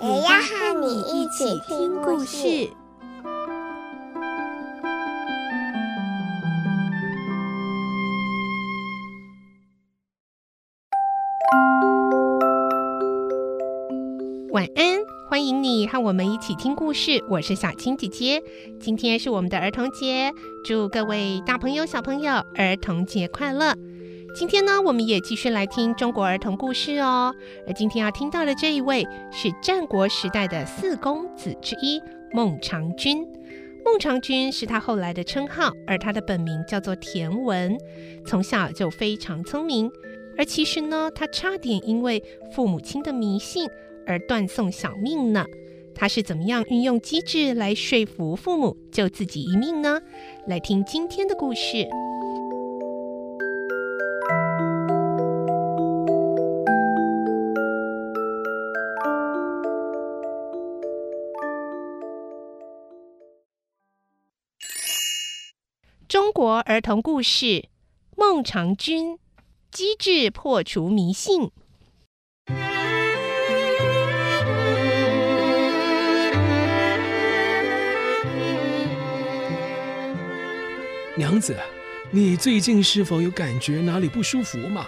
也要和你一起听故事。晚安，欢迎你和我们一起听故事。我是小青姐姐，今天是我们的儿童节，祝各位大朋友、小朋友儿童节快乐。今天呢，我们也继续来听中国儿童故事哦。而今天要听到的这一位是战国时代的四公子之一孟尝君。孟尝君是他后来的称号，而他的本名叫做田文，从小就非常聪明。而其实呢，他差点因为父母亲的迷信。而断送小命呢？他是怎么样运用机智来说服父母救自己一命呢？来听今天的故事。国儿童故事：孟尝君，机智破除迷信。娘子，你最近是否有感觉哪里不舒服吗？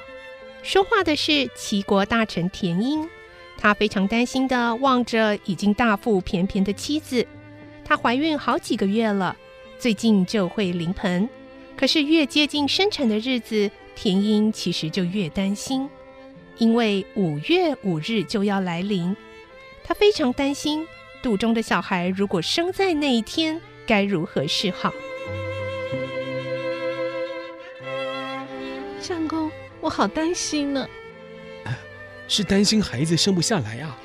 说话的是齐国大臣田英，他非常担心的望着已经大腹便便的妻子。她怀孕好几个月了，最近就会临盆。可是越接近生产的日子，田英其实就越担心，因为五月五日就要来临。他非常担心肚中的小孩如果生在那一天，该如何是好。相公，我好担心呢。是担心孩子生不下来啊？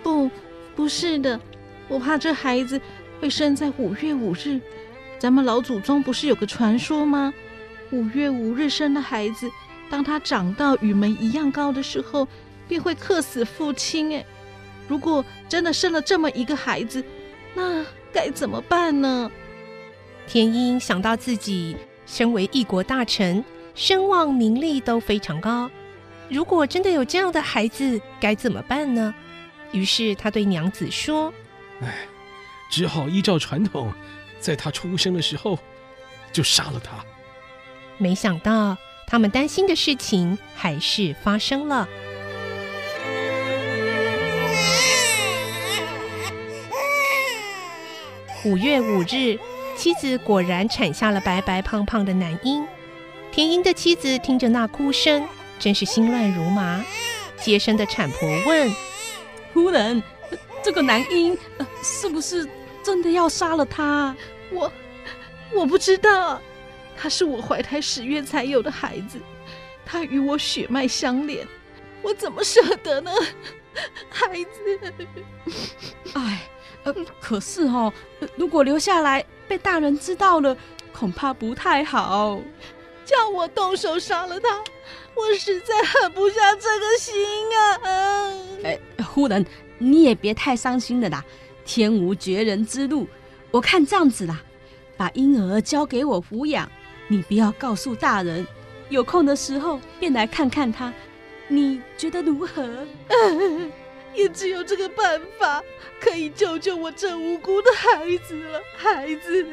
不，不是的，我怕这孩子会生在五月五日。咱们老祖宗不是有个传说吗？五月五日生的孩子，当他长到与门一样高的时候，便会克死父亲。哎，如果真的生了这么一个孩子，那该怎么办呢？田英想到自己身为一国大臣。声望名利都非常高，如果真的有这样的孩子，该怎么办呢？于是他对娘子说：“哎，只好依照传统，在他出生的时候就杀了他。”没想到他们担心的事情还是发生了。五月五日，妻子果然产下了白白胖胖的男婴。田英的妻子听着那哭声，真是心乱如麻。接生的产婆问：“夫人，这个男婴是不是真的要杀了他？”“我我不知道，他是我怀胎十月才有的孩子，他与我血脉相连，我怎么舍得呢？孩子，哎，呃，可是哦，如果留下来被大人知道了，恐怕不太好。”叫我动手杀了他，我实在狠不下这个心啊！哎，夫人，你也别太伤心了啦。天无绝人之路，我看这样子啦，把婴儿交给我抚养，你不要告诉大人。有空的时候便来看看他，你觉得如何？也只有这个办法可以救救我这无辜的孩子了，孩子。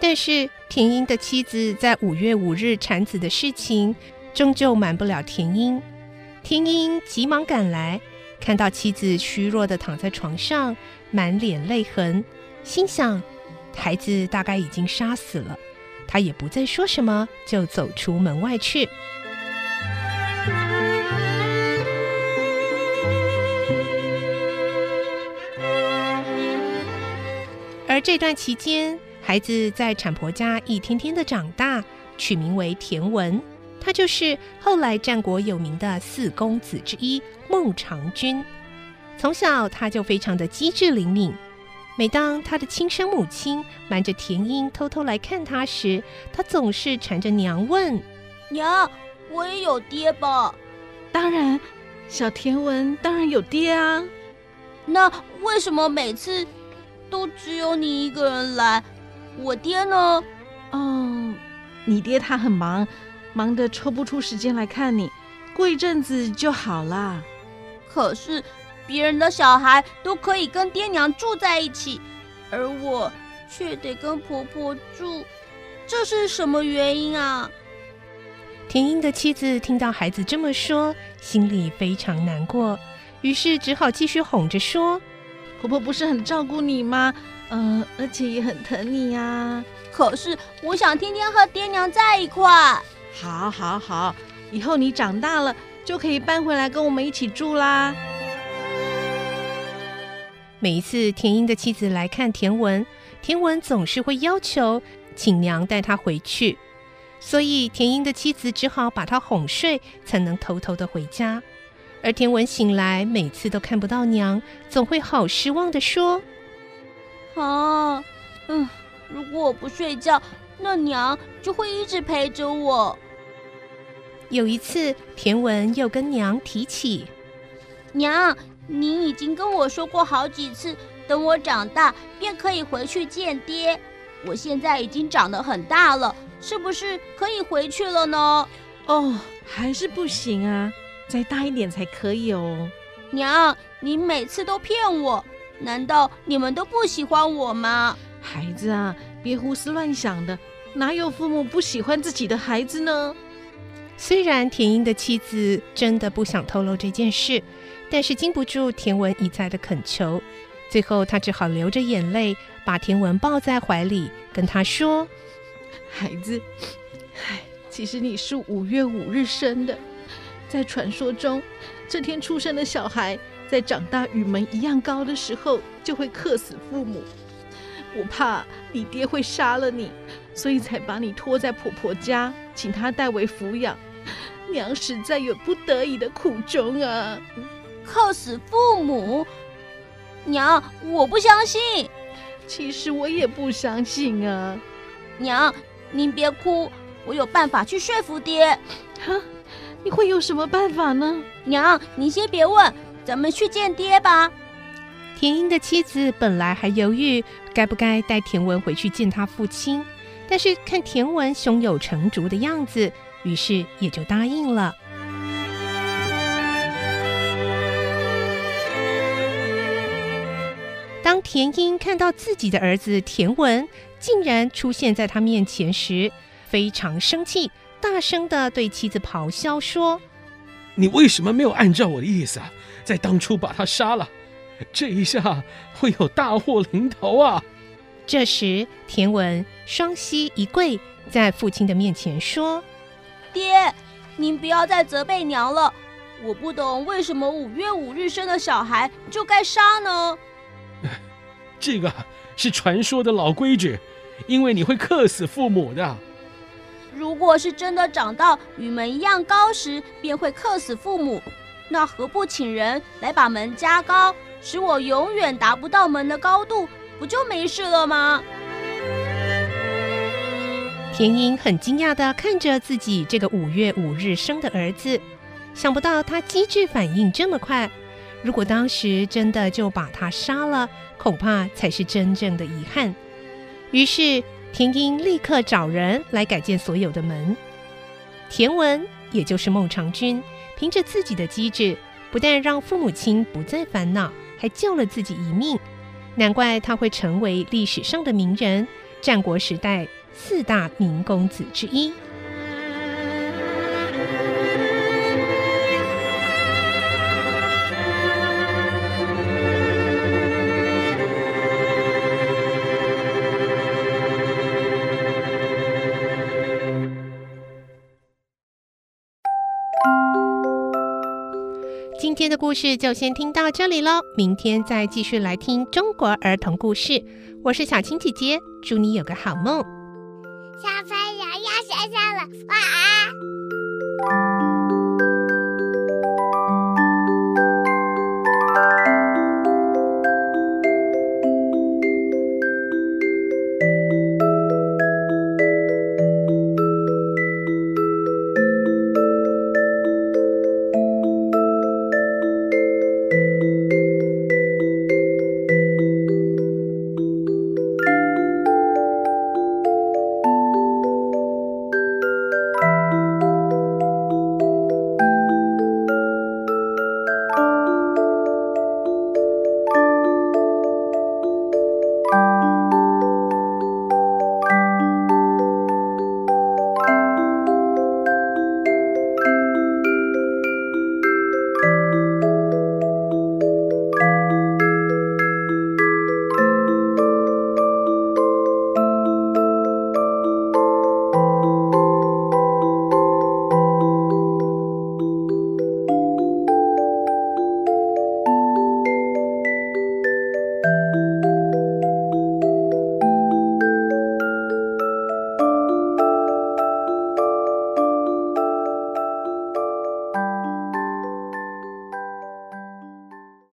但是田英的妻子在五月五日产子的事情，终究瞒不了田英。田英急忙赶来，看到妻子虚弱的躺在床上，满脸泪痕，心想孩子大概已经杀死了。他也不再说什么，就走出门外去。而这段期间，孩子在产婆家一天天的长大，取名为田文，他就是后来战国有名的四公子之一孟尝君。从小他就非常的机智灵敏。每当他的亲生母亲瞒着田英偷偷来看他时，他总是缠着娘问：“娘，我也有爹吧？”“当然，小田文当然有爹啊。”“那为什么每次都只有你一个人来？我爹呢？”“嗯，你爹他很忙，忙得抽不出时间来看你。过一阵子就好啦。”“可是……”别人的小孩都可以跟爹娘住在一起，而我却得跟婆婆住，这是什么原因啊？田英的妻子听到孩子这么说，心里非常难过，于是只好继续哄着说：“婆婆不是很照顾你吗？嗯、呃，而且也很疼你呀、啊。可是我想天天和爹娘在一块。好，好，好，以后你长大了就可以搬回来跟我们一起住啦。”每一次田英的妻子来看田文，田文总是会要求请娘带他回去，所以田英的妻子只好把他哄睡，才能偷偷的回家。而田文醒来，每次都看不到娘，总会好失望的说：“啊，嗯，如果我不睡觉，那娘就会一直陪着我。”有一次，田文又跟娘提起：“娘。”您已经跟我说过好几次，等我长大便可以回去见爹。我现在已经长得很大了，是不是可以回去了呢？哦，还是不行啊，再大一点才可以哦。娘，您每次都骗我，难道你们都不喜欢我吗？孩子啊，别胡思乱想的，哪有父母不喜欢自己的孩子呢？虽然田英的妻子真的不想透露这件事。但是经不住田文一再的恳求，最后他只好流着眼泪把田文抱在怀里，跟他说：“孩子，唉，其实你是五月五日生的，在传说中，这天出生的小孩在长大与门一样高的时候就会克死父母。我怕你爹会杀了你，所以才把你托在婆婆家，请她代为抚养。娘实在有不得已的苦衷啊。”靠死父母，娘，我不相信。其实我也不相信啊。娘，您别哭，我有办法去说服爹。哈，你会有什么办法呢？娘，你先别问，咱们去见爹吧。田英的妻子本来还犹豫该不该带田文回去见他父亲，但是看田文胸有成竹的样子，于是也就答应了。当田英看到自己的儿子田文竟然出现在他面前时，非常生气，大声的对妻子咆哮说：“你为什么没有按照我的意思啊，在当初把他杀了？这一下会有大祸临头啊！”这时，田文双膝一跪，在父亲的面前说：“爹，您不要再责备娘了。我不懂为什么五月五日生的小孩就该杀呢？” 这个是传说的老规矩，因为你会克死父母的。如果是真的长到与门一样高时便会克死父母，那何不请人来把门加高，使我永远达不到门的高度，不就没事了吗？田英很惊讶地看着自己这个五月五日生的儿子，想不到他机智反应这么快。如果当时真的就把他杀了，恐怕才是真正的遗憾。于是田英立刻找人来改建所有的门。田文，也就是孟尝君，凭着自己的机智，不但让父母亲不再烦恼，还救了自己一命。难怪他会成为历史上的名人，战国时代四大名公子之一。今天的故事就先听到这里喽，明天再继续来听中国儿童故事。我是小青姐姐，祝你有个好梦。小朋友要睡觉了，晚安。